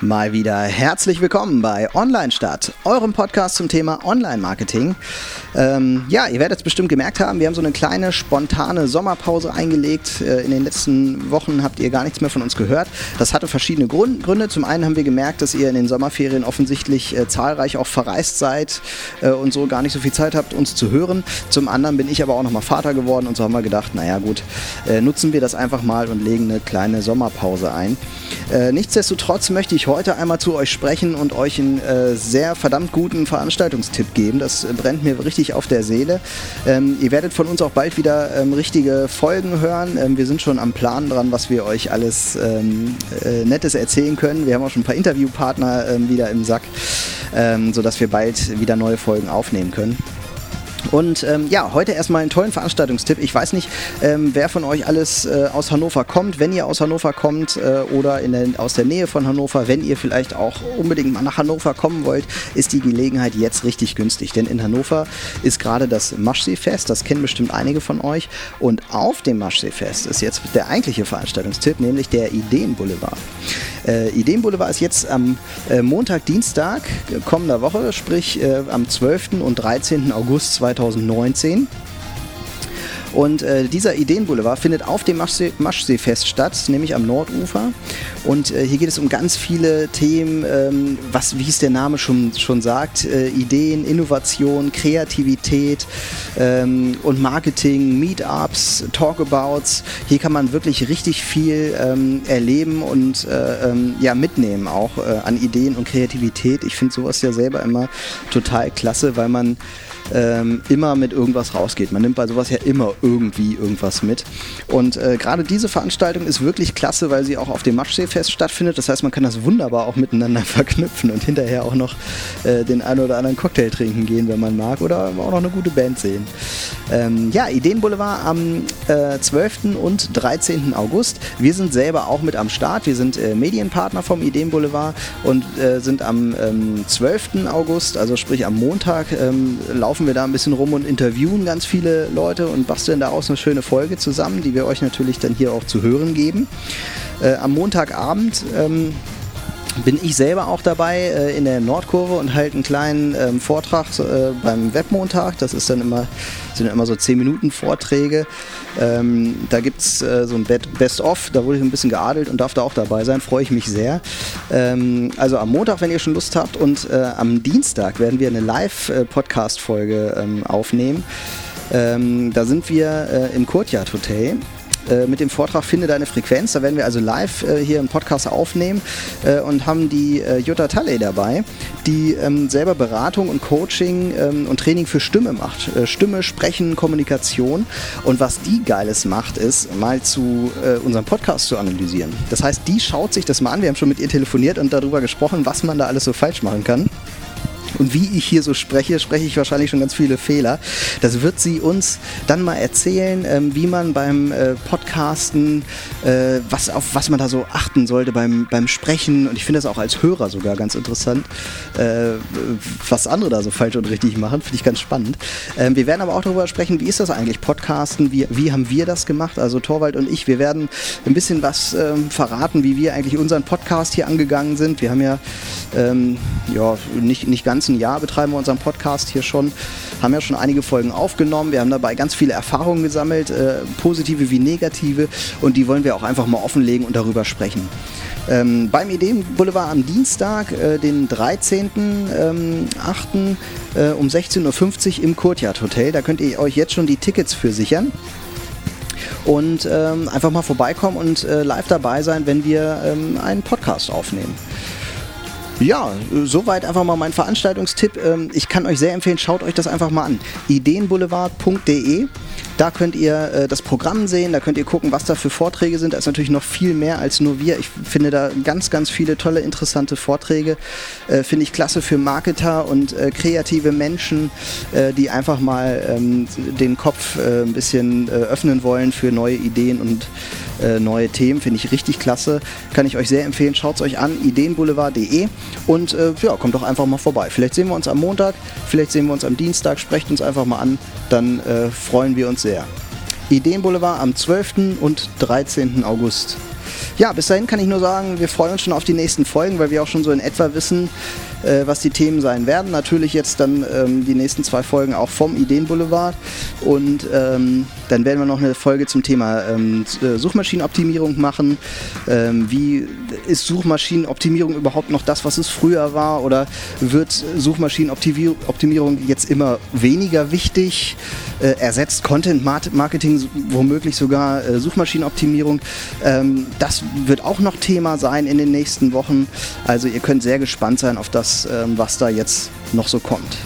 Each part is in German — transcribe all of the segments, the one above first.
Mal wieder herzlich willkommen bei Online Stadt, eurem Podcast zum Thema Online-Marketing. Ähm, ja, ihr werdet es bestimmt gemerkt haben, wir haben so eine kleine spontane Sommerpause eingelegt. Äh, in den letzten Wochen habt ihr gar nichts mehr von uns gehört. Das hatte verschiedene Gründe. Zum einen haben wir gemerkt, dass ihr in den Sommerferien offensichtlich äh, zahlreich auch verreist seid äh, und so gar nicht so viel Zeit habt, uns zu hören. Zum anderen bin ich aber auch nochmal Vater geworden und so haben wir gedacht, naja gut, äh, nutzen wir das einfach mal und legen eine kleine Sommerpause ein. Äh, nichtsdestotrotz möchte ich heute einmal zu euch sprechen und euch einen äh, sehr verdammt guten Veranstaltungstipp geben. Das brennt mir richtig auf der Seele. Ähm, ihr werdet von uns auch bald wieder ähm, richtige Folgen hören. Ähm, wir sind schon am Plan dran, was wir euch alles ähm, äh, Nettes erzählen können. Wir haben auch schon ein paar Interviewpartner ähm, wieder im Sack, ähm, sodass wir bald wieder neue Folgen aufnehmen können. Und ähm, ja, heute erstmal einen tollen Veranstaltungstipp. Ich weiß nicht, ähm, wer von euch alles äh, aus Hannover kommt. Wenn ihr aus Hannover kommt äh, oder in der, aus der Nähe von Hannover, wenn ihr vielleicht auch unbedingt mal nach Hannover kommen wollt, ist die Gelegenheit jetzt richtig günstig. Denn in Hannover ist gerade das Maschseefest, das kennen bestimmt einige von euch. Und auf dem Maschseefest ist jetzt der eigentliche Veranstaltungstipp, nämlich der Ideenboulevard. Äh, Ideenboulevard ist jetzt am äh, Montag, Dienstag kommender Woche, sprich äh, am 12. und 13. August 2019. Und äh, dieser Ideenboulevard findet auf dem Maschsee, Maschseefest statt, nämlich am Nordufer. Und äh, hier geht es um ganz viele Themen, ähm, was, wie es der Name schon, schon sagt, äh, Ideen, Innovation, Kreativität ähm, und Marketing, Meetups, Talkabouts. Hier kann man wirklich richtig viel ähm, erleben und äh, ähm, ja, mitnehmen auch äh, an Ideen und Kreativität. Ich finde sowas ja selber immer total klasse, weil man ähm, immer mit irgendwas rausgeht. Man nimmt bei sowas ja immer irgendwie irgendwas mit. Und äh, gerade diese Veranstaltung ist wirklich klasse, weil sie auch auf dem Maschseefest stattfindet. Das heißt, man kann das wunderbar auch miteinander verknüpfen und hinterher auch noch äh, den einen oder anderen Cocktail trinken gehen, wenn man mag, oder auch noch eine gute Band sehen. Ähm, ja, Ideenboulevard am äh, 12. und 13. August. Wir sind selber auch mit am Start. Wir sind äh, Medienpartner vom Ideenboulevard und äh, sind am ähm, 12. August, also sprich am Montag, ähm, laufen wir da ein bisschen rum und interviewen ganz viele Leute und basteln daraus eine schöne Folge zusammen, die wir euch natürlich dann hier auch zu hören geben. Äh, am Montagabend ähm, bin ich selber auch dabei äh, in der Nordkurve und halte einen kleinen ähm, Vortrag äh, beim Webmontag. Das ist dann immer, sind immer so 10 Minuten Vorträge. Ähm, da gibt es äh, so ein Best-of, da wurde ich ein bisschen geadelt und darf da auch dabei sein, freue ich mich sehr. Ähm, also am Montag, wenn ihr schon Lust habt und äh, am Dienstag werden wir eine Live-Podcast-Folge ähm, aufnehmen. Ähm, da sind wir äh, im Courtyard Hotel äh, mit dem Vortrag Finde deine Frequenz. Da werden wir also live äh, hier im Podcast aufnehmen äh, und haben die äh, Jutta Talley dabei, die ähm, selber Beratung und Coaching ähm, und Training für Stimme macht. Äh, Stimme, Sprechen, Kommunikation. Und was die Geiles macht, ist mal zu unserem Podcast zu analysieren. Das heißt, die schaut sich das mal an. Wir haben schon mit ihr telefoniert und darüber gesprochen, was man da alles so falsch machen kann. Und wie ich hier so spreche, spreche ich wahrscheinlich schon ganz viele Fehler. Das wird sie uns dann mal erzählen, ähm, wie man beim äh, Podcasten, äh, was, auf was man da so achten sollte beim, beim Sprechen. Und ich finde das auch als Hörer sogar ganz interessant, äh, was andere da so falsch und richtig machen. Finde ich ganz spannend. Ähm, wir werden aber auch darüber sprechen, wie ist das eigentlich, Podcasten? Wie, wie haben wir das gemacht? Also Torwald und ich, wir werden ein bisschen was ähm, verraten, wie wir eigentlich unseren Podcast hier angegangen sind. Wir haben ja, ähm, ja nicht, nicht ganz ein Jahr betreiben wir unseren Podcast hier schon, haben ja schon einige Folgen aufgenommen. Wir haben dabei ganz viele Erfahrungen gesammelt, äh, positive wie negative, und die wollen wir auch einfach mal offenlegen und darüber sprechen. Ähm, beim Ideenboulevard am Dienstag, äh, den 13.8. Ähm, äh, um 16.50 Uhr im Courtyard Hotel. Da könnt ihr euch jetzt schon die Tickets für sichern und ähm, einfach mal vorbeikommen und äh, live dabei sein, wenn wir ähm, einen Podcast aufnehmen. Ja, soweit einfach mal mein Veranstaltungstipp. Ähm, ich kann euch sehr empfehlen, schaut euch das einfach mal an. ideenboulevard.de da könnt ihr äh, das Programm sehen, da könnt ihr gucken, was da für Vorträge sind. Da ist natürlich noch viel mehr als nur wir. Ich finde da ganz, ganz viele tolle, interessante Vorträge. Äh, finde ich klasse für Marketer und äh, kreative Menschen, die einfach mal ähm, den Kopf ein bisschen öffnen wollen für neue Ideen und neue Themen. Finde ich richtig klasse. Kann ich euch sehr empfehlen. Schaut es euch an, ideenboulevard.de und ja, kommt doch einfach mal vorbei. Vielleicht sehen wir uns am Montag, vielleicht sehen wir uns am Dienstag. Sprecht uns einfach mal an. Dann freuen wir uns sehr. Ideenboulevard am 12. und 13. August. ja, bis dahin kann ich nur sagen, wir freuen uns schon auf die nächsten Folgen, weil wir auch schon so in etwa wissen, äh, was die Themen sein werden. Natürlich jetzt dann ähm, die nächsten zwei Folgen auch vom Ideenboulevard und ähm, dann werden wir noch eine Folge zum Thema ähm, äh, Suchmaschinenoptimierung machen. Ähm, wie ist Suchmaschinenoptimierung überhaupt noch das, was es früher war oder wird Suchmaschinenoptimierung jetzt immer weniger wichtig? Äh, ersetzt Content Marketing womöglich sogar äh, Suchmaschinenoptimierung? Ähm, das wird auch noch Thema sein in den nächsten Wochen. Also ihr könnt sehr gespannt sein auf das, ähm, was da jetzt noch so kommt.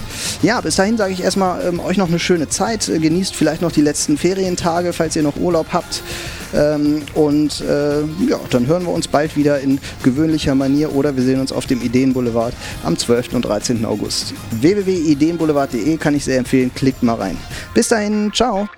Ja, bis dahin sage ich erstmal ähm, euch noch eine schöne Zeit. Äh, genießt vielleicht noch die letzten Ferientage, falls ihr noch Urlaub habt. Ähm, und äh, ja, dann hören wir uns bald wieder in gewöhnlicher Manier oder wir sehen uns auf dem Ideenboulevard am 12. und 13. August. www.ideenboulevard.de kann ich sehr empfehlen. Klickt mal rein. Bis dahin, ciao.